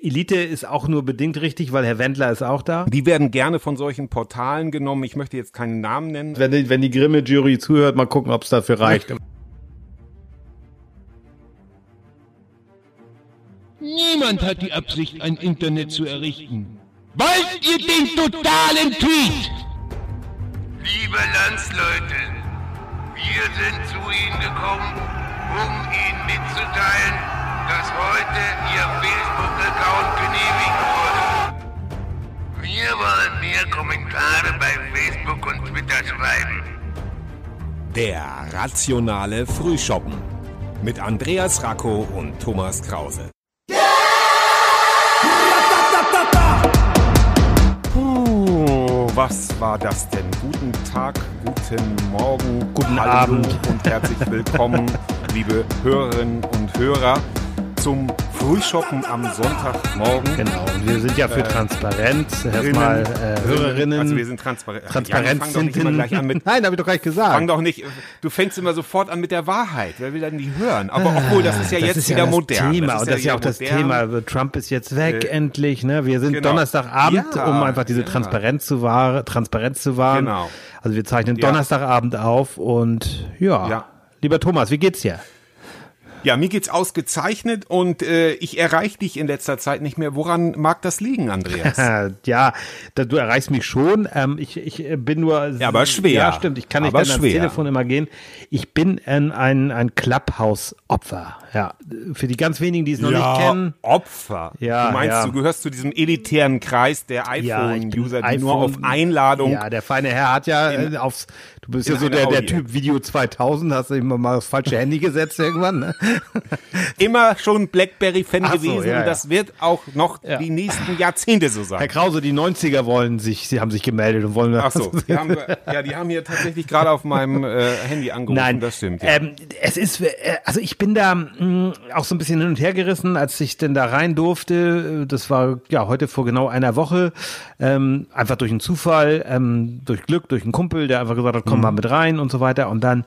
Elite ist auch nur bedingt richtig, weil Herr Wendler ist auch da. Die werden gerne von solchen Portalen genommen. Ich möchte jetzt keinen Namen nennen. Wenn die, wenn die Grimme-Jury zuhört, mal gucken, ob es dafür reicht. Niemand hat die Absicht, ein Internet zu errichten. Wollt ihr den totalen Tweet? Liebe Landsleute, wir sind zu Ihnen gekommen, um Ihnen mitzuteilen, dass heute Ihr Facebook-Account genehmigt wurde. Wir wollen mehr Kommentare bei Facebook und Twitter schreiben. Der rationale Frühschoppen mit Andreas Racco und Thomas Krause. Puh, was war das denn? Guten Tag, guten Morgen, Guten Hallo Abend. und herzlich willkommen, liebe Hörerinnen und Hörer, zum Frühschoppen am Sonntagmorgen. Genau, und wir sind ja für Transparenz. Erstmal äh, Hörerinnen. Also wir sind transparent. Transparenz ja, immer gleich an mit. Nein, habe ich doch gleich gesagt. Fang doch nicht. Du fängst immer sofort an mit der Wahrheit. Wer will dann die hören? Aber obwohl, das ist ja das jetzt ist wieder ja das modern. Thema. Das und das ist ja auch wieder das modern. Thema. Trump ist jetzt weg, Äh, endlich. Ne? Wir sind genau. Donnerstagabend, Ja, um einfach diese ja. Transparenz zu wahren. Transparenz zu wahren. Genau. Also wir zeichnen. Donnerstagabend auf und ja. Ja. Lieber Thomas, wie geht's dir? Ja, mir geht's ausgezeichnet und äh, ich erreiche dich in letzter Zeit nicht mehr. Woran mag das liegen, Andreas? ja, du erreichst mich schon. Ähm, ich, ich äh, bin nur. Ja, aber schwer. Ja, stimmt. Ich kann nicht ans. Telefon immer gehen. Ich bin ein, ein, ein Clubhouse-Opfer. Ja, für die ganz wenigen, die es noch nicht kennen. Opfer. Ja, du meinst, ja. du gehörst zu diesem elitären Kreis der Ja, iPhone-User, die nur auf iPhone- Einladung. Ja, der feine Herr hat ja In- äh, aufs, du bist ja so der, der. Typ Video 2000, hast du immer mal aufs falsche Handy gesetzt irgendwann, ne? Immer schon Blackberry-Fan so, gewesen ja, ja. und das wird auch noch Ja. die nächsten Jahrzehnte so sein. Herr Krause, die 90er wollen sich, sie haben sich gemeldet und wollen Ach so, die haben, ja, die haben hier tatsächlich gerade auf meinem äh, Handy angerufen. Nein, das stimmt. Ja. Ähm, es ist, äh, also ich bin da mh, auch so ein bisschen hin und her gerissen, als ich denn da rein durfte. Das war ja heute vor genau einer Woche. Ähm, einfach durch einen Zufall, ähm, durch Glück, durch einen Kumpel, der einfach gesagt hat, Mhm. komm mal mit rein und so weiter. Und dann,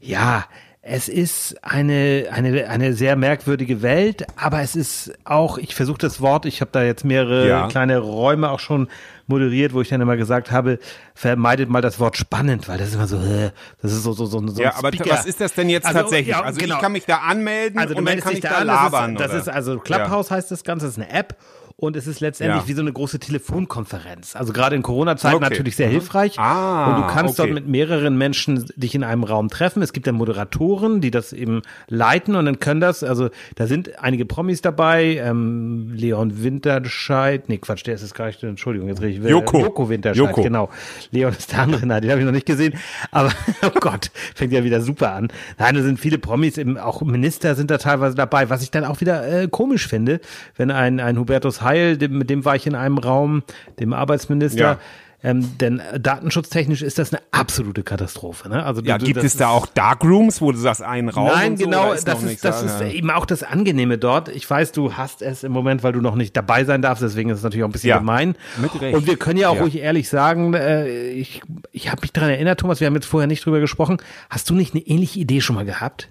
ja, es ist eine, eine, eine sehr merkwürdige Welt, aber es ist auch, ich versuche das Wort, ich habe da jetzt mehrere Ja. kleine Räume auch schon moderiert, wo ich dann immer gesagt habe, vermeidet mal das Wort spannend, weil das ist immer so, äh, das ist so, so, so, so ja, aber was ist das denn jetzt Also, tatsächlich? ja, also genau. ich kann mich da anmelden Also du und dann kann ich da da an, labern. das ist, das ist also Clubhouse heißt das Ganze, das ist eine App und es ist letztendlich Ja. wie so eine große Telefonkonferenz. Also gerade in Corona-Zeiten Okay. natürlich sehr hilfreich. Ah, und du kannst okay. dort mit mehreren Menschen dich in einem Raum treffen. Es gibt dann Moderatoren, die das eben leiten und dann können das, also da sind einige Promis dabei, ähm, Leon Winterscheid, nee Quatsch, der ist es gar nicht, Entschuldigung, jetzt rede ich Joko. Joko Winterscheid, Joko. genau. Leon ist der andere, nein, den habe ich noch nicht gesehen, aber oh Gott, fängt ja wieder super an. Nein, da sind viele Promis, eben auch Minister sind da teilweise dabei, was ich dann auch wieder äh, komisch finde, wenn ein, ein Hubertus Heil, dem, mit dem war ich in einem Raum, dem Arbeitsminister, Ja. ähm, denn äh, datenschutztechnisch ist das eine absolute Katastrophe. Ne? Also ja, du- gibt es da auch Darkrooms, wo du sagst, einen Raum? Nein, so, genau, ist das ist, das da? ist eben auch das Angenehme dort. Ich weiß, du hast es im Moment, weil du noch nicht dabei sein darfst, deswegen ist es natürlich auch ein bisschen Ja, gemein. mit Recht. Und wir können ja auch Ja. ruhig ehrlich sagen, äh, ich, ich habe mich daran erinnert, Thomas, wir haben jetzt vorher nicht drüber gesprochen. Hast du nicht eine ähnliche Idee schon mal gehabt?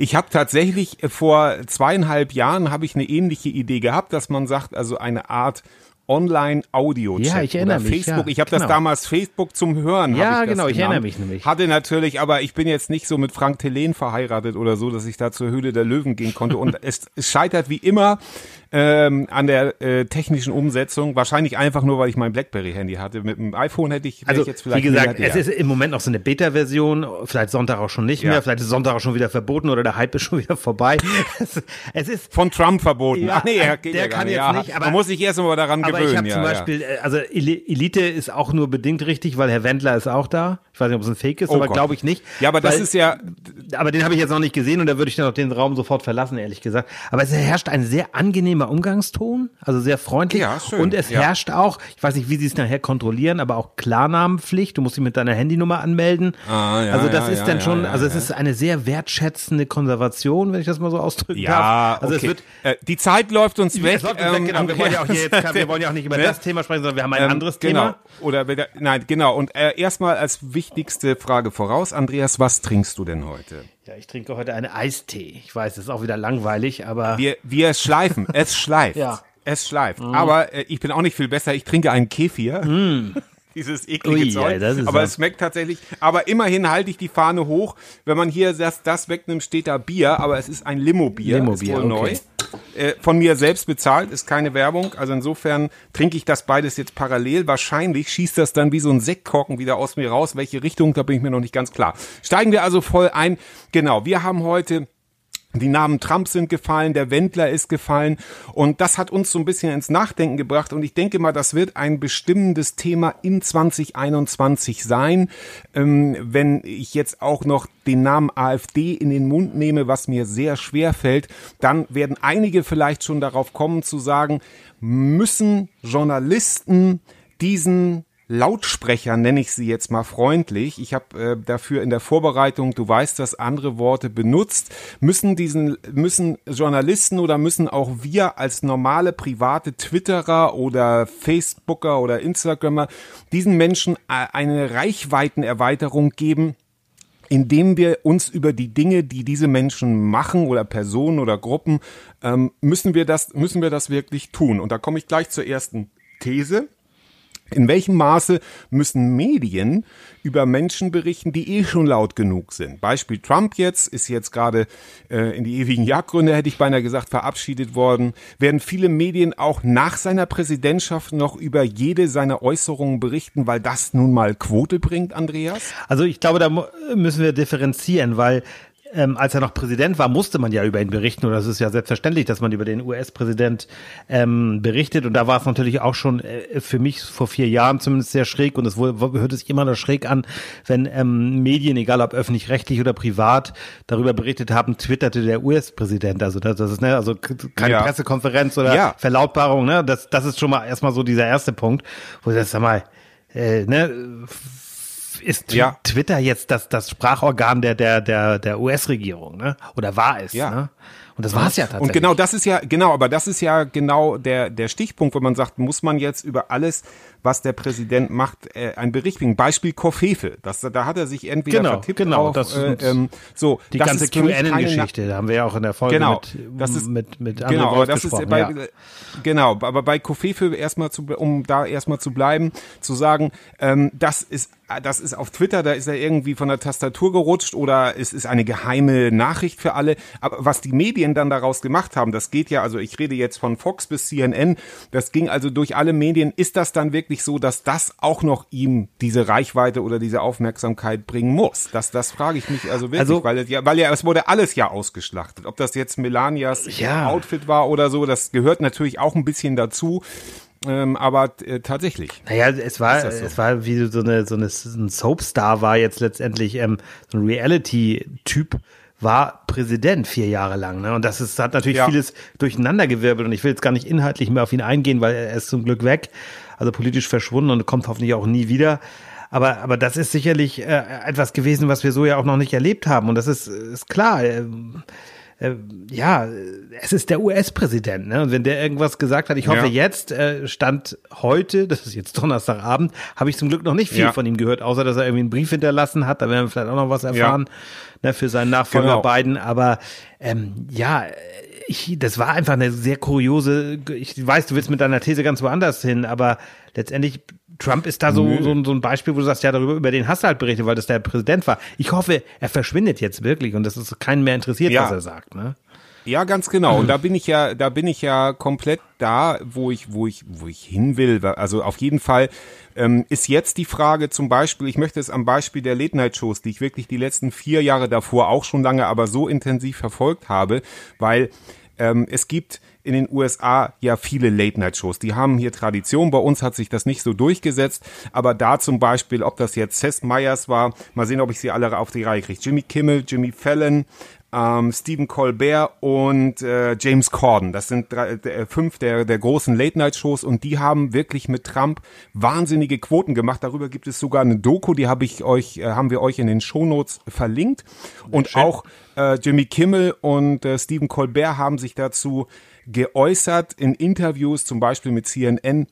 Ich habe tatsächlich äh, vor zweieinhalb Jahren habe ich eine ähnliche Idee gehabt, dass man sagt, also eine Art Online-Audio-Chat Ja, ich erinnere oder mich, Facebook. ja, ich habe genau. das damals Facebook zum Hören. Ja, ich genau, ich genannt. erinnere mich nämlich. Hatte natürlich, aber ich bin jetzt nicht so mit Frank Thelen verheiratet oder so, dass ich da zur Höhle der Löwen gehen konnte. Und es, es scheitert wie immer ähm, an der äh, technischen Umsetzung. Wahrscheinlich einfach nur, weil ich mein BlackBerry-Handy hatte. Mit dem iPhone hätte ich, Also, ich jetzt vielleicht wie gesagt, es ist im Moment noch so eine Beta-Version, vielleicht Sonntag auch schon nicht Ja. mehr, vielleicht ist Sonntag auch schon wieder verboten oder der Hype ist schon wieder vorbei. es, es ist von Trump verboten. Ach nee, er geht der ja gar kann nicht. jetzt nicht, aber- man muss sich erst mal daran Aber ich habe ja, zum ja. Beispiel, äh, also Eli- Elite ist auch nur bedingt richtig, weil Herr Wendler ist auch da. Ich weiß nicht, ob es ein Fake ist, Oh aber glaube ich nicht. Ja, aber das weil, ist ja, Aber den habe ich jetzt noch nicht gesehen und da würde ich dann auch den Raum sofort verlassen, ehrlich gesagt. Aber es herrscht ein sehr angenehmer Umgangston, also sehr freundlich. Ja, schön, Und es ja. herrscht auch, ich weiß nicht, wie sie es nachher kontrollieren, aber auch Klarnamenpflicht. Du musst dich mit deiner Handynummer anmelden. Ah, ja, also das ja, ist ja, dann ja, schon, ja, also es ja. ist eine sehr wertschätzende Konservation, wenn ich das mal so ausdrücken ja, darf. Also okay. es wird äh, die Zeit läuft uns weg. es läuft uns weg, ähm, genau. Wir wollen ja auch hier jetzt, wir wollen ja auch nicht über Ne? das Thema sprechen, sondern wir haben ein Ähm, anderes genau. Thema. Oder wieder, nein, genau. Und äh, erstmal als wichtigste Frage voraus, Andreas, was trinkst du denn heute? Ja, ich trinke heute eine Eistee. Ich weiß, das ist auch wieder langweilig, aber. Wir, wir schleifen, es schleift. Ja. Es schleift. Aber äh, ich bin auch nicht viel besser. Ich trinke einen Kefir. Dieses eklige Ui, Zeug. ja, aber es schmeckt tatsächlich. Aber immerhin halte ich die Fahne hoch. Wenn man hier das, das wegnimmt, steht da Bier. Aber es ist ein Limo-Bier. Limo-Bier, okay. neu. Äh, von mir selbst bezahlt, ist keine Werbung. Also insofern trinke ich das beides jetzt parallel. Wahrscheinlich schießt das dann wie so ein Sektkorken wieder aus mir raus. Welche Richtung, da bin ich mir noch nicht ganz klar. Steigen wir also voll ein. Genau, wir haben heute die Namen Trump sind gefallen, der Wendler ist gefallen und das hat uns so ein bisschen ins Nachdenken gebracht und ich denke mal, das wird ein bestimmendes Thema in 2021 sein. Ähm, wenn ich jetzt auch noch den Namen AfD in den Mund nehme, was mir sehr schwer fällt, dann werden einige vielleicht schon darauf kommen zu sagen, müssen Journalisten diesen Lautsprecher nenne ich sie jetzt mal freundlich. Ich habe äh, dafür in der Vorbereitung, du weißt das, andere Worte benutzt. Müssen diesen müssen Journalisten oder müssen auch wir als normale private Twitterer oder Facebooker oder Instagrammer diesen Menschen äh, eine Reichweitenerweiterung geben? indem wir uns über die Dinge, die diese Menschen machen oder Personen oder Gruppen, ähm, müssen wir das, müssen wir das wirklich tun. Und da komme ich gleich zur ersten These. In welchem Maße müssen Medien über Menschen berichten, die eh schon laut genug sind? Beispiel Trump jetzt ist jetzt gerade äh, in die ewigen Jagdgründe, hätte ich beinahe gesagt, verabschiedet worden. Werden viele Medien auch nach seiner Präsidentschaft noch über jede seiner Äußerungen berichten, weil das nun mal Quote bringt, Andreas? Also ich glaube, da müssen wir differenzieren, weil ähm, als er noch Präsident war, musste man ja über ihn berichten. Oder es ist ja selbstverständlich, dass man über den US-Präsident ähm, berichtet. Und da war es natürlich auch schon äh, für mich vor vier Jahren zumindest sehr schräg. Und es hört sich immer noch schräg an, wenn ähm, Medien, egal ob öffentlich-rechtlich oder privat, darüber berichtet haben, twitterte der US-Präsident, also das, das ist ne, also keine Ja. Pressekonferenz oder Ja. Verlautbarung, ne, das, das ist schon mal erstmal so dieser erste Punkt, wo ich sag mal, äh, ne, ist Ja. Twitter jetzt das, das Sprachorgan der, der, der, der US-Regierung, ne? Oder war es, Ja. ne? Und das war es ja tatsächlich. Und genau das ist ja, genau, aber das ist ja genau der, der Stichpunkt, wenn man sagt, muss man jetzt über alles, was der Präsident macht, äh, ein Bericht bringen. Beispiel Koffefe. Das, da hat er sich entweder Genau, vertippt genau, auf, das äh, ähm, so. die das ganze QAnon-Geschichte, da haben wir ja auch in der Folge Genau, mit, das ist, mit, mit André genau, aber das ist bei, ja. genau, aber bei Koffefe erstmal zu, um da erstmal zu bleiben, zu sagen, ähm, das ist, das ist auf Twitter, da ist er irgendwie von der Tastatur gerutscht oder es ist eine geheime Nachricht für alle. Aber was die Medien dann daraus gemacht haben, das geht ja, also ich rede jetzt von Fox bis CNN, das ging also durch alle Medien. Ist das dann wirklich so, dass das auch noch ihm diese Reichweite oder diese Aufmerksamkeit bringen muss? Das, das frage ich mich also wirklich, Also- weil ja, weil ja, es wurde alles ja ausgeschlachtet. Ob das jetzt Melanias Ja. Outfit war oder so, das gehört natürlich auch ein bisschen dazu. Ähm, aber äh, tatsächlich. Naja, es war, so? es war wie so eine, so eine, ein Soapstar war jetzt letztendlich, ähm, so ein Reality-Typ war Präsident vier Jahre lang, ne? Und das ist, hat natürlich Ja. vieles durcheinandergewirbelt und ich will jetzt gar nicht inhaltlich mehr auf ihn eingehen, weil er ist zum Glück weg, also politisch verschwunden und kommt hoffentlich auch nie wieder. Aber, aber das ist sicherlich äh, etwas gewesen, was wir so ja auch noch nicht erlebt haben. Und das ist, ist klar. ähm, äh, ja, es ist der US-Präsident, ne? Und wenn der irgendwas gesagt hat, ich hoffe Ja. jetzt, äh, stand heute, das ist jetzt Donnerstagabend, habe ich zum Glück noch nicht viel Ja. von ihm gehört, außer dass er irgendwie einen Brief hinterlassen hat, da werden wir vielleicht auch noch was erfahren, ne, für seinen Nachfolger Genau. Biden. Aber ähm, ja, ich, das war einfach eine sehr kuriose, ich weiß, du willst mit deiner These ganz woanders hin, aber letztendlich Trump ist da so, so, ein- so ein Beispiel, wo du sagst, ja, darüber, über den hast du halt berichtet, weil das der Präsident war. Ich hoffe, er verschwindet jetzt wirklich und das ist keinen mehr interessiert, Ja. was er sagt, ne? Ja, ganz genau. Und da bin ich ja, da bin ich ja komplett da, wo ich, wo ich, wo ich hin will. Also auf jeden Fall ähm, ist jetzt die Frage zum Beispiel, ich möchte es am Beispiel der Late-Night-Shows, die ich wirklich die letzten vier Jahre davor auch schon lange, aber so intensiv verfolgt habe, weil ähm, es gibt in den USA ja viele Late-Night-Shows. Die haben hier Tradition. Bei uns hat sich das nicht so durchgesetzt. Aber da zum Beispiel, ob das jetzt Seth Meyers war, mal sehen, ob ich sie alle auf die Reihe kriege. Jimmy Kimmel, Jimmy Fallon, ähm, Stephen Colbert und äh, James Corden. Das sind drei, äh, fünf der, der großen Late-Night-Shows und die haben wirklich mit Trump wahnsinnige Quoten gemacht. Darüber gibt es sogar eine Doku, die habe ich euch, äh, haben wir euch in den Shownotes verlinkt. Und auch äh, Jimmy Kimmel und äh, Stephen Colbert haben sich dazu geäußert in Interviews, zum Beispiel mit CNN,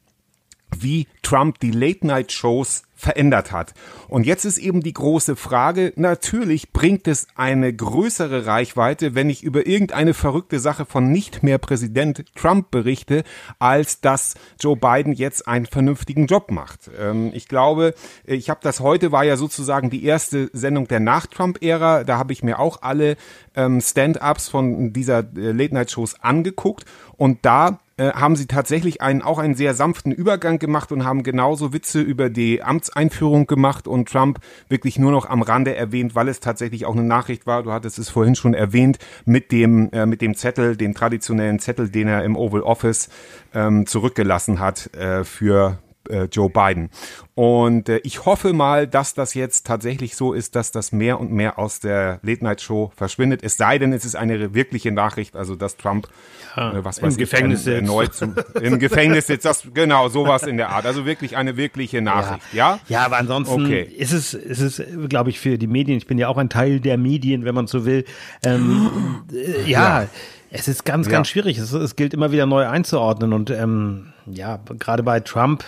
wie Trump die Late-Night-Shows verändert hat. Und jetzt ist eben die große Frage, natürlich bringt es eine größere Reichweite, wenn ich über irgendeine verrückte Sache von nicht mehr Präsident Trump berichte, als dass Joe Biden jetzt einen vernünftigen Job macht. Ähm, ich glaube, ich habe das heute war ja sozusagen die erste Sendung der Nach-Trump-Ära. Da habe ich mir auch alle ähm, Stand-ups von dieser äh, Late-Night-Shows angeguckt und da äh, haben sie tatsächlich einen, auch einen sehr sanften Übergang gemacht und haben genauso Witze über die Amtseinführung gemacht und Trump wirklich nur noch am Rande erwähnt, weil es tatsächlich auch eine Nachricht war, du hattest es vorhin schon erwähnt, mit dem, äh, mit dem Zettel, dem traditionellen Zettel, den er im Oval Office ähm, zurückgelassen hat äh, für äh, Joe Biden. Und äh, ich hoffe mal, dass das jetzt tatsächlich so ist, dass das mehr und mehr aus der Late Night Show verschwindet. Es sei denn, es ist eine wirkliche Nachricht, also dass Trump Ja, äh, was im weiß Gefängnis ich, sitzt. erneut zum, im Gefängnis sitzt. Das, genau, sowas in der Art. Also wirklich eine wirkliche Nachricht, ja? Ja, aber ansonsten Okay. ist es, ist es, glaube ich, für die Medien, ich bin ja auch ein Teil der Medien, wenn man so will, ähm, äh, ja, es ist ganz, Ja. ganz schwierig. Es, es gilt immer wieder neu einzuordnen und ähm, ja, gerade bei Trump,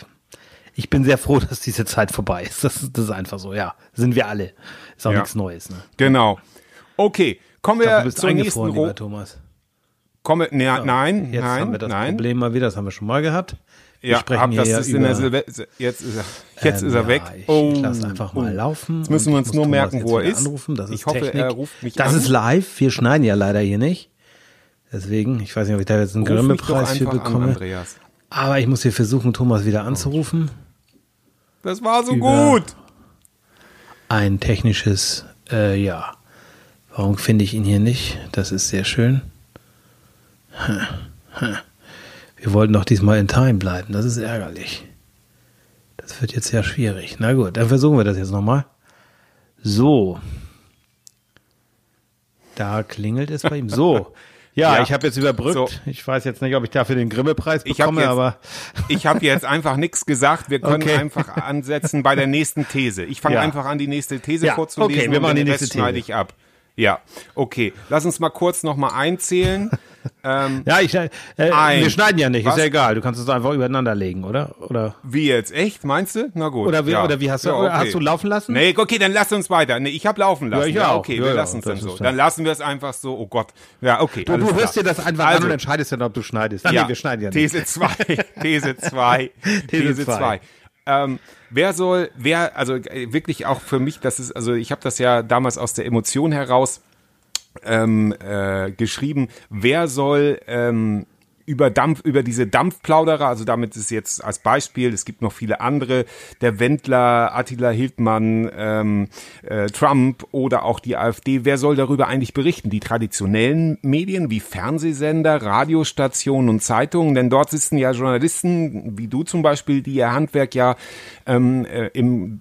ich bin sehr froh, dass diese Zeit vorbei ist. Das, das ist einfach so, ja, sind wir alle. Ist auch Ja. nichts Neues. Ne? Genau. Okay, kommen glaub, wir bist zur nächsten lieber Thomas. Kommen, ne, nein, Jetzt nein, haben wir das nein. Problem mal wieder, das haben wir schon mal gehabt. Wir Ja, sprechen hier das ja ist in der über, Silve jetzt ist er, jetzt ähm, ist er ja, weg. Ich, oh, ich lasse einfach mal oh. laufen. Jetzt müssen wir uns nur Thomas merken, wo er ist. Anrufen. Das ist Ich hoffe, Technik. er ruft mich Das an. ist live. Wir schneiden ja leider hier nicht. Deswegen, ich weiß nicht, ob ich da jetzt einen Grimme-Preis für an, bekomme. Andreas. Aber ich muss hier versuchen, Thomas wieder anzurufen. Das war so gut. Ein technisches, äh, ja. Warum finde ich ihn hier nicht? Das ist sehr schön. Wir wollten doch diesmal in Time bleiben. Das ist ärgerlich. Das wird jetzt sehr schwierig. Na gut, dann versuchen wir das jetzt nochmal. So. Da klingelt es bei ihm. So. Ja, Ja. ich habe jetzt überbrückt. So. Ich weiß jetzt nicht, ob ich dafür den Grimme-Preis Ich bekomme, jetzt- aber Ich habe jetzt einfach nichts gesagt. Wir können Okay. einfach ansetzen bei der nächsten These. Ich fange Ja. einfach an, die nächste These Ja, vorzulesen. okay, wir und machen den die Rest nächste schneide These. ich ab. Ja, okay. Lass uns mal kurz nochmal einzählen. Ähm, ja, ich, äh, Ein. wir schneiden ja nicht, Was? ist ja egal. Du kannst es einfach übereinander legen, oder? Oder wie jetzt? Echt? Meinst du? Na gut. Oder wie- ja. oder wie hast du- Ja, oder hast du laufen lassen? Nee, okay, dann lass uns weiter. Nee, ich habe laufen lassen. ich Ja, okay, Ja, wir ja, lassen es dann so. Dann lassen wir es einfach so. Oh Gott. Ja, okay. Du, du hörst dir das einfach an Also, und entscheidest dann, ob du schneidest. Ja, nee, wir schneiden ja nicht. These 2, These 2, These zwei. 2. Ähm, wer soll, wer, also äh, wirklich auch für mich, das ist, also ich habe das ja damals aus der Emotion heraus ähm, äh, geschrieben, wer soll ähm, über Dampf, über diese Dampfplauderer, also damit ist jetzt als Beispiel, es gibt noch viele andere, der Wendler, Attila Hildmann, ähm, äh, Trump oder auch die AfD, wer soll darüber eigentlich berichten? Die traditionellen Medien wie Fernsehsender, Radiostationen und Zeitungen, denn dort sitzen ja Journalisten, wie du zum Beispiel, die ihr Handwerk ja ähm, äh, im,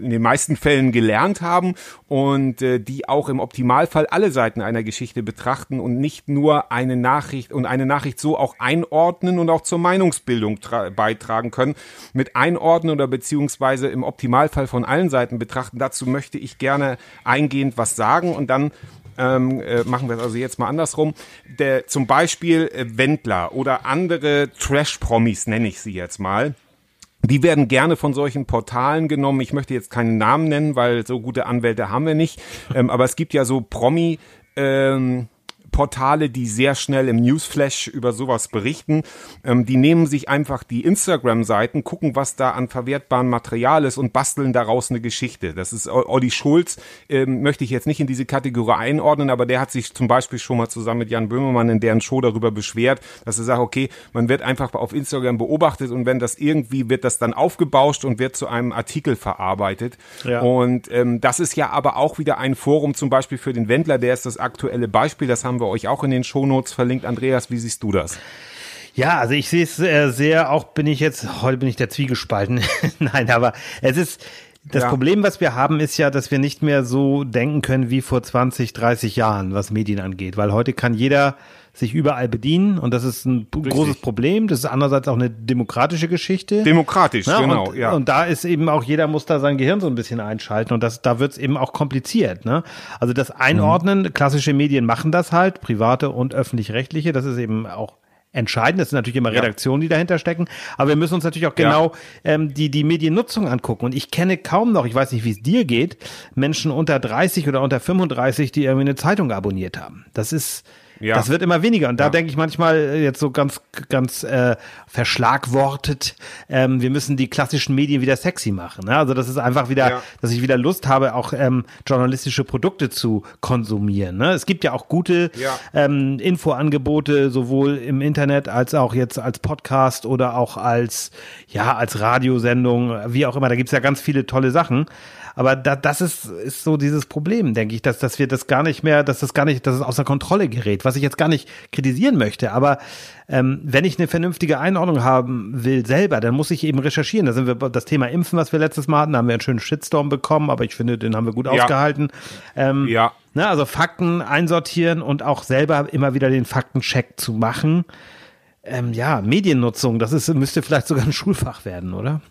in den meisten Fällen gelernt haben und äh, die auch im Optimalfall alle Seiten einer Geschichte betrachten und nicht nur eine Nachricht und eine Nachricht so auch einordnen und auch zur Meinungsbildung tra- beitragen können. Mit einordnen oder beziehungsweise im Optimalfall von allen Seiten betrachten. Dazu möchte ich gerne eingehend was sagen und dann ähm, äh, machen wir es also jetzt mal andersrum. Der, zum Beispiel äh, Wendler oder andere Trash-Promis nenne ich sie jetzt mal. Die werden gerne von solchen Portalen genommen. Ich möchte jetzt keinen Namen nennen, weil so gute Anwälte haben wir nicht. Ähm, aber es gibt ja so Promi. Ähm, Portale, die sehr schnell im Newsflash über sowas berichten. Ähm, die nehmen sich einfach die Instagram-Seiten, gucken, was da an verwertbarem Material ist und basteln daraus eine Geschichte. Das ist Olli Schulz, ähm, möchte ich jetzt nicht in diese Kategorie einordnen, aber der hat sich zum Beispiel schon mal zusammen mit Jan Böhmermann in deren Show darüber beschwert, dass er sagt, okay, man wird einfach auf Instagram beobachtet und wenn das irgendwie wird das dann aufgebauscht und wird zu einem Artikel verarbeitet. Ja. Und ähm, das ist ja aber auch wieder ein Forum zum Beispiel für den Wendler, der ist das aktuelle Beispiel, das haben wir euch auch in den Shownotes verlinkt. Andreas, wie siehst du das? Ja, also ich sehe es äh, sehr, auch bin ich jetzt, heute bin ich der Zwiegespalten. Nein, aber es ist, das Ja. Problem, was wir haben, ist ja, dass wir nicht mehr so denken können wie vor 20, 30 Jahren, was Medien angeht, weil heute kann jeder sich überall bedienen und das ist ein großes Problem. Das ist andererseits auch eine demokratische Geschichte. Demokratisch, Ja, genau, und, ja. und da ist eben auch, jeder muss da sein Gehirn so ein bisschen einschalten und das, da wird es eben auch kompliziert. Ne? Also das Einordnen, klassische Medien machen das halt, private und öffentlich-rechtliche, das ist eben auch entscheiden. Das sind natürlich immer Redaktionen, die dahinter stecken. Aber wir müssen uns natürlich auch genau ähm, die, die Mediennutzung angucken. Und ich kenne kaum noch, ich weiß nicht, wie es dir geht, Menschen unter 30 oder unter 35, die irgendwie eine Zeitung abonniert haben. Das ist, Ja. das wird immer weniger. Und da Ja. denke ich manchmal äh, jetzt so ganz, ganz äh, verschlagwortet, ähm, wir müssen die klassischen Medien wieder sexy machen. Ne? Also das ist einfach wieder, Ja. dass ich wieder Lust habe, auch ähm, journalistische Produkte zu konsumieren. Ne? Es gibt ja auch gute ähm, Infoangebote, sowohl im Internet als auch jetzt als Podcast oder auch als, ja, als Radiosendung, wie auch immer. Da gibt's ja ganz viele tolle Sachen. Aber da, das ist, ist so dieses Problem, denke ich, dass, dass wir das gar nicht mehr, dass das gar nicht, dass es außer Kontrolle gerät, was ich jetzt gar nicht kritisieren möchte. Aber ähm, wenn ich eine vernünftige Einordnung haben will selber, dann muss ich eben recherchieren. Da sind wir das Thema Impfen, was wir letztes Mal hatten, da haben wir einen schönen Shitstorm bekommen, aber ich finde, den haben wir gut Ja. ausgehalten. Ähm, Ja. Ne, also Fakten einsortieren und auch selber immer wieder den Faktencheck zu machen. Ähm, ja, Mediennutzung, das ist, müsste vielleicht sogar ein Schulfach werden, oder?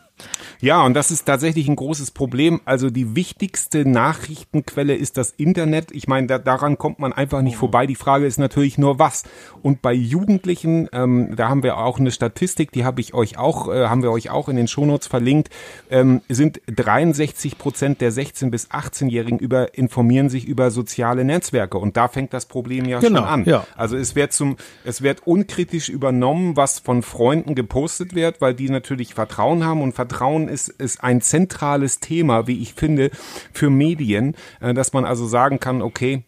Ja, und das ist tatsächlich ein großes Problem. Also die wichtigste Nachrichtenquelle ist das Internet. Ich meine, da, daran kommt man einfach nicht vorbei. Die Frage ist natürlich nur was. Und bei Jugendlichen, ähm, da haben wir auch eine Statistik, die habe ich euch auch, äh, haben wir euch auch in den Shownotes verlinkt, ähm, sind 63 Prozent der 16 bis 18-Jährigen über informieren sich über soziale Netzwerke. Und da fängt das Problem ja Genau, schon an. ja. Also es wird zum, es wird unkritisch übernommen, was von Freunden gepostet wird, weil die natürlich Vertrauen haben und Vertrauen ist, ist ein zentrales Thema, wie ich finde, für Medien, äh, dass man also sagen kann, okay,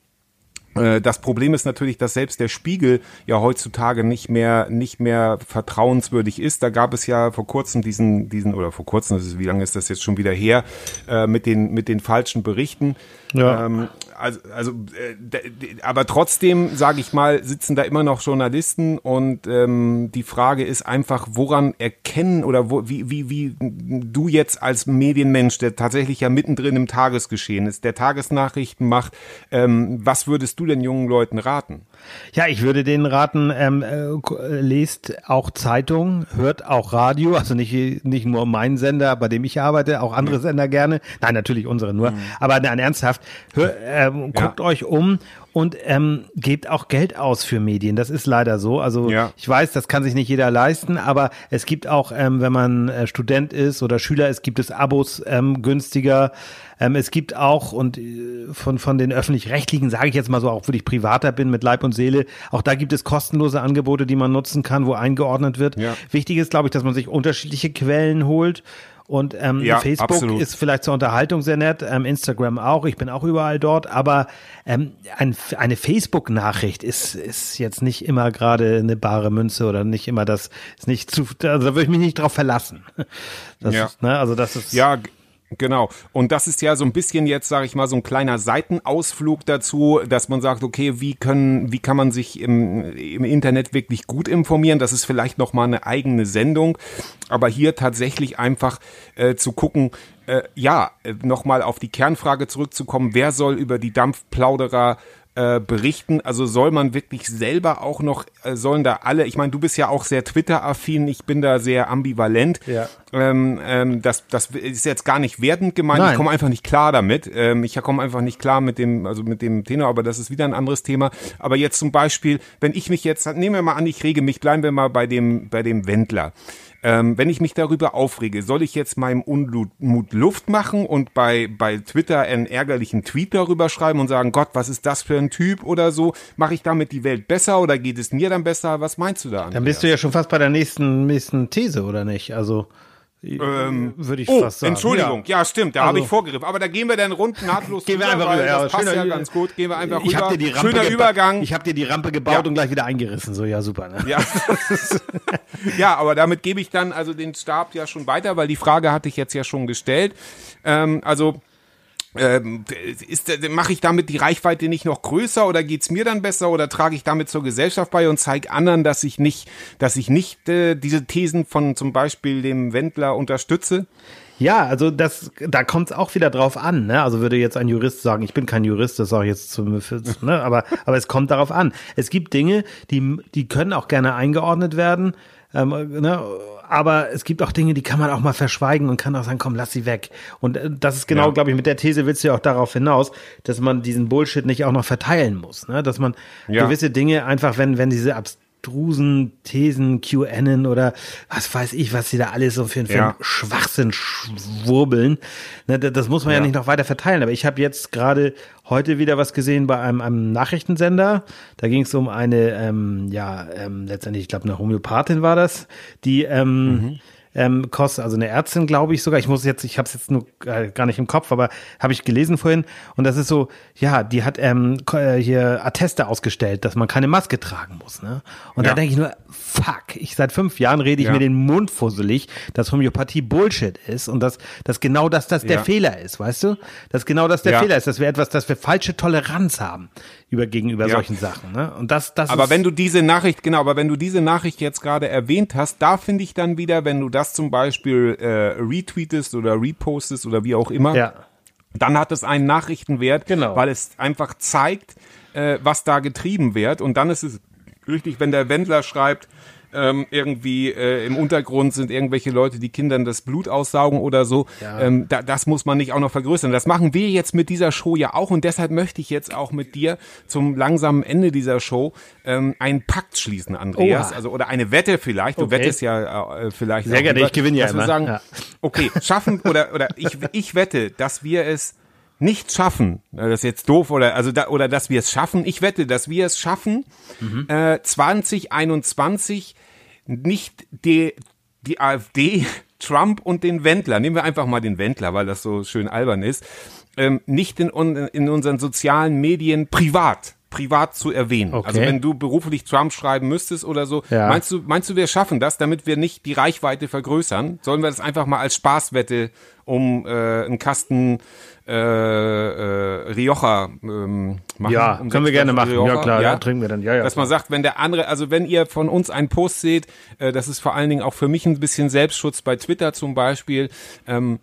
äh, das Problem ist natürlich, dass selbst der Spiegel ja heutzutage nicht mehr nicht mehr vertrauenswürdig ist. Da gab es ja vor kurzem diesen diesen oder vor kurzem, ist, wie lange ist das jetzt schon wieder her, äh, mit den mit den falschen Berichten. Ja. Ähm, also also äh, aber trotzdem sage ich mal sitzen da immer noch Journalisten und ähm, die Frage ist einfach, woran erkennen oder wo, wie wie wie du jetzt als Medienmensch, der tatsächlich ja mittendrin im Tagesgeschehen ist, der Tagesnachrichten macht, ähm, was würdest du den jungen Leuten raten? Ja, ich würde denen raten, ähm, äh, äh, lest auch Zeitung, hört auch Radio, also nicht, nicht nur meinen Sender, bei dem ich arbeite, auch andere Sender gerne. Nein, natürlich unsere nur. Aber nein, ernsthaft, hör, ähm, Ja. guckt euch um und ähm, gebt auch Geld aus für Medien. Das ist leider so. Also Ja. ich weiß, das kann sich nicht jeder leisten, aber es gibt auch, ähm, wenn man äh, Student ist oder Schüler ist, gibt es Abos ähm, günstiger. Ähm, es gibt auch, und äh, von, von den öffentlich-rechtlichen, sage ich jetzt mal so, auch wo ich privater bin mit Leib und Seele, auch da gibt es kostenlose Angebote, die man nutzen kann, wo eingeordnet wird. Ja. Wichtig ist, glaube ich, dass man sich unterschiedliche Quellen holt. Und ähm, Ja, Facebook absolut. ist vielleicht zur Unterhaltung sehr nett, ähm, Instagram auch, ich bin auch überall dort, aber ähm, ein, eine Facebook-Nachricht ist, ist jetzt nicht immer gerade eine bare Münze oder nicht immer das, ist nicht zu, also da würde ich mich nicht drauf verlassen. Das Ja. ist, ne, also das ist, Ja, genau. Und das ist ja so ein bisschen jetzt, sage ich mal, so ein kleiner Seitenausflug dazu, dass man sagt, okay, wie können, wie kann man sich im, im Internet wirklich gut informieren? Das ist vielleicht noch mal eine eigene Sendung, aber hier tatsächlich einfach äh, zu gucken, äh, ja, äh, noch mal auf die Kernfrage zurückzukommen: Wer soll über die Dampfplauderer äh, berichten. Also soll man wirklich selber auch noch, äh, sollen da alle, ich meine, du bist ja auch sehr Twitter-affin, ich bin da sehr ambivalent. Ja. Ähm, ähm, das, das ist jetzt gar nicht wertend gemeint, Nein. ich komme einfach nicht klar damit. Ähm, ich komme einfach nicht klar mit dem, also mit dem Tenor, aber das ist wieder ein anderes Thema. Aber jetzt zum Beispiel, wenn ich mich jetzt, nehmen wir mal an, ich rege mich, bleiben wir mal bei dem, bei dem Wendler. Ähm, wenn ich mich darüber aufrege, soll ich jetzt meinem Unmut Luft machen und bei, bei Twitter einen ärgerlichen Tweet darüber schreiben und sagen, Gott, was ist das für ein Typ oder so? Mache ich damit die Welt besser oder geht es mir dann besser? Was meinst du da? dann bist du ja schon fast bei der nächsten, nächsten These, oder nicht? Also, würde ich Oh, fast sagen. Entschuldigung, ja, stimmt, da Also- habe ich vorgegriffen. Aber da gehen wir dann rund nahtlos Gehen wir einfach rüber. Ja, das passt schöner- ja ganz gut. Gehen wir einfach Ich rüber. habe dir die Rampe Schöner Übergang. Ich habe dir die Rampe gebaut Ja. und gleich wieder eingerissen. So, ja, super. Ne? Ja. ja, aber damit gebe ich dann also den Stab ja schon weiter, weil die Frage hatte ich jetzt ja schon gestellt. Ähm, also ähm, ist, mache ich damit die Reichweite nicht noch größer oder geht's mir dann besser oder trage ich damit zur Gesellschaft bei und zeige anderen, dass ich nicht, dass ich nicht äh, diese Thesen von zum Beispiel dem Wendler unterstütze? Ja, also das, da kommt es auch wieder drauf an. Ne? Also würde jetzt ein Jurist sagen, ich bin kein Jurist, das sage ich jetzt zum, ne? aber, aber es kommt darauf an. Es gibt Dinge, die, die können auch gerne eingeordnet werden. Ähm, ne? Aber es gibt auch Dinge, die kann man auch mal verschweigen und kann auch sagen, komm, lass sie weg. Und äh, das ist genau, Ja. glaube ich, mit der These willst du ja auch darauf hinaus, dass man diesen Bullshit nicht auch noch verteilen muss. Ne? Dass man Ja. gewisse Dinge einfach, wenn, wenn diese abstrusen abstrusen Thesen, QAnon oder was weiß ich, was sie da alles so für, für Ja. einen Schwachsinn schwurbeln. Ne, da- das muss man ja, Ja. nicht noch weiter verteilen. Aber ich habe jetzt gerade heute wieder was gesehen bei einem, einem Nachrichtensender. Da ging es um eine, ähm, ja, ähm, letztendlich, ich glaube, eine Homöopathin war das, die ähm, Mhm. Ähm, kostet, also eine Ärztin, glaube ich sogar. Ich muss jetzt, ich habe es jetzt nur äh, gar nicht im Kopf, aber habe ich gelesen vorhin. Und das ist so, ja, die hat ähm, äh, hier Atteste ausgestellt, dass man keine Maske tragen muss. Ne? Und da Ja. denke ich nur, fuck, ich seit fünf Jahren rede ich Ja. mir den Mund fusselig, dass Homöopathie Bullshit ist und dass, dass genau das, das der Ja. Fehler ist, weißt du? Dass genau das der. Fehler ist, dass wir etwas, dass wir falsche Toleranz haben über gegenüber solchen Sachen. Ne? Und das, das Aber wenn du diese Nachricht, genau, aber wenn du diese Nachricht jetzt gerade erwähnt hast, da finde ich dann wieder, wenn du das zum Beispiel äh, retweetest oder repostest oder wie auch immer, ja. dann hat es einen Nachrichtenwert, Genau. weil es einfach zeigt, äh, was da getrieben wird. Und dann ist es richtig, wenn der Wendler schreibt, ähm, irgendwie äh, im Untergrund sind irgendwelche Leute, die Kindern das Blut aussaugen oder so. Ähm, da, das muss man nicht auch noch vergrößern. Das machen wir jetzt mit dieser Show ja auch und deshalb möchte ich jetzt auch mit dir zum langsamen Ende dieser Show ähm, einen Pakt schließen, Andreas. Oha. Also oder eine Wette vielleicht. Du Okay. wettest ja äh, vielleicht. Sehr gerne, ich gewinne ja dass wir immer. sagen, Ja. okay, schaffen oder oder ich ich wette, dass wir es nicht schaffen, das ist jetzt doof oder also da, oder dass wir es schaffen. Ich wette, dass wir es schaffen, äh, 2021 nicht die die AfD, Trump und den Wendler. Nehmen wir einfach mal den Wendler, weil das so schön albern ist. Ähm, nicht in, in unseren sozialen Medien privat privat zu erwähnen. Okay. Also wenn du beruflich Trump schreiben müsstest oder so, Ja. meinst du meinst du wir schaffen das, damit wir nicht die Reichweite vergrößern? Sollen wir das einfach mal als Spaßwette um äh, einen Kasten äh, äh, Rioja ähm, machen? Ja, um können wir gerne machen. Ja, Rioja? klar, ja, trinken wir dann. Ja, ja, Dass man sagt, wenn der andere, also wenn ihr von uns einen Post seht, äh, das ist vor allen Dingen auch für mich ein bisschen Selbstschutz bei Twitter zum Beispiel. Ähm,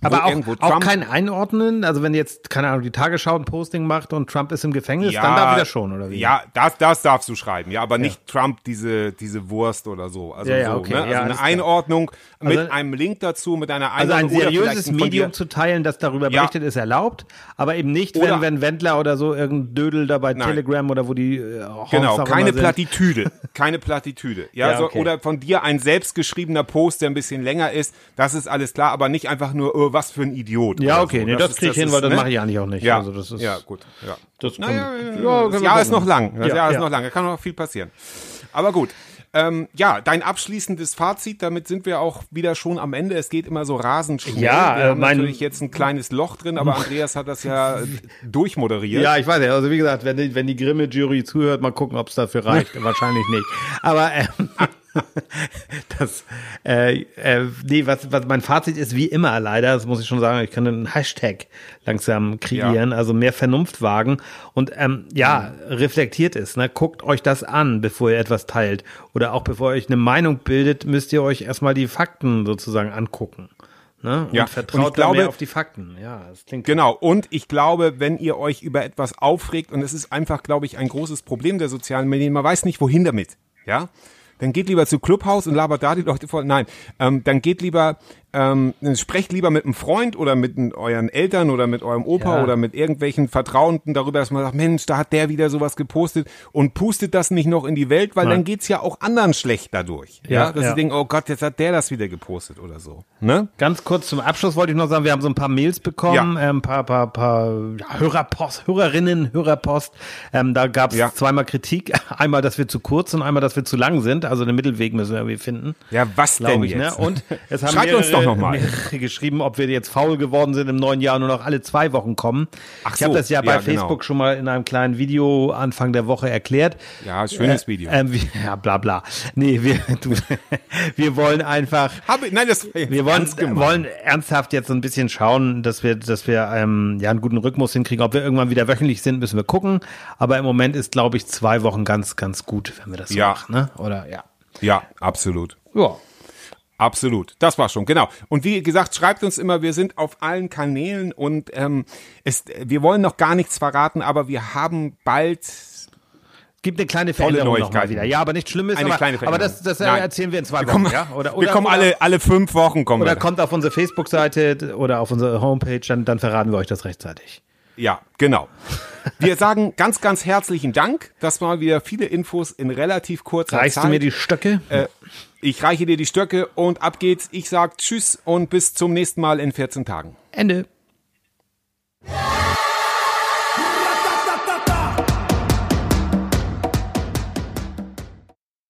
Aber auch, auch kein Einordnen, also wenn jetzt, keine Ahnung, die Tagesschau ein Posting macht und Trump ist im Gefängnis, dann darf wieder schon, oder wie? Ja, das, das darfst du schreiben, ja, aber nicht Trump diese, diese Wurst oder so. Also, Ja, ja, so, okay, ne? ja, also eine. Einordnung mit Also- einem Link dazu, mit einer Also Einordnung. ein seriöses ein von Medium zu teilen, das darüber Ja. berichtet, ist erlaubt, aber eben nicht, Oder- wenn, wenn Wendler oder so irgendein Dödel da bei Nein. Telegram oder wo die äh, Honks Genau, keine. Plattitüde, keine Plattitüde. Ja, Ja, so, okay. oder von dir ein selbstgeschriebener Post, der ein bisschen länger ist, das ist alles klar, aber nicht einfach nur, oh, was für ein Idiot. Ja, okay, so. nee, das ist- krieg ich hin, weil das ne? mache ich eigentlich auch nicht. Ja, Also das ist- ja, gut, ja. Das kommt- naja, Ja, das Jahr ist noch lang, das Ja, Jahr ist ja. noch lang, da kann noch viel passieren. Aber gut. Ähm, ja, dein abschließendes Fazit, damit sind wir auch wieder schon am Ende. Es geht immer so rasend schnell. Ja, wir äh, haben natürlich jetzt ein kleines Loch drin, aber Andreas hat das ja durchmoderiert. Ja, ich weiß ja. Also wie gesagt, wenn die, wenn die Grimme-Jury zuhört, mal gucken, ob es dafür reicht. Wahrscheinlich nicht. Aber ähm, das, äh, äh, nee, was, was mein Fazit ist, wie immer leider, das muss ich schon sagen, ich kann einen Hashtag langsam kreieren, also mehr Vernunft wagen und ähm, ja, reflektiert es. Ne? Guckt euch das an, bevor ihr etwas teilt. Oder auch bevor ihr euch eine Meinung bildet, müsst ihr euch erstmal die Fakten sozusagen angucken. Ne? Und Ja, und vertraut ich glaube- auf die Fakten. Ja, das klingt Genau, und ich glaube, wenn ihr euch über etwas aufregt, und es ist einfach, glaube ich, ein großes Problem der sozialen Medien, man weiß nicht, wohin damit, ja, dann geht lieber zu Clubhouse und labert da die Leute voll. Nein, ähm, dann geht lieber, ähm, sprecht lieber mit einem Freund oder mit euren Eltern oder mit eurem Opa Ja. oder mit irgendwelchen Vertrauenden darüber, dass man sagt, Mensch, da hat der wieder sowas gepostet und pustet das nicht noch in die Welt, weil Nein. dann geht's ja auch anderen schlecht dadurch. Ja, Ja, dass ja. sie denken, oh Gott, jetzt hat der das wieder gepostet oder so. Ne? Ganz kurz zum Abschluss wollte ich noch sagen, wir haben so ein paar Mails bekommen, Ja. ähm, paar, paar, paar ja, Hörerpost, Hörerinnen, Hörerpost. Ähm, da gab es Ja. zweimal Kritik. Einmal, dass wir zu kurz jetzt? doch noch mal. mehrere geschrieben, ob wir jetzt faul geworden sind im neuen Jahr und nur noch alle zwei Wochen kommen. Ach ich habe so, das ja bei ja, genau. Facebook schon mal in einem kleinen Video Anfang der Woche erklärt. Ja, schönes Äh, Video. Ähm, wir, ja, bla bla. Nee, wir, du, wir wollen einfach Hab ich, nein, das wir wollen, wollen ernsthaft jetzt so ein bisschen schauen, dass wir, dass wir ähm, ja einen guten Rhythmus hinkriegen. Ob wir irgendwann wieder wöchentlich sind, müssen wir gucken. Aber im Moment ist, glaube ich, zwei Wochen ganz, ganz gut, wenn wir das Ja. machen. Ne? Oder ja. Ja, absolut. Ja. Absolut, das war schon, genau. Und wie gesagt, schreibt uns immer, wir sind auf allen Kanälen und ähm, es, wir wollen noch gar nichts verraten, aber wir haben bald Gibt eine kleine Veränderung noch mal Neuigkeiten. wieder. Ja, aber nicht Schlimmes. Eine aber, kleine aber das, das äh, Veränderung. Nein. erzählen wir in zwei wir Wochen. kommen, ja? Oder, wir oder, kommen oder, alle, alle fünf Wochen kommen Oder wir. kommt auf unsere Facebook-Seite oder auf unsere Homepage, dann, dann verraten wir euch das rechtzeitig. Ja, genau. Wir sagen ganz, ganz herzlichen Dank. Das waren wieder viele Infos in relativ kurzer Reichst Zeit. du mir die Stöcke? äh, ich reiche dir die Stöcke und ab geht's. Ich sag Tschüss und bis zum nächsten Mal in 14 Tagen. Ende.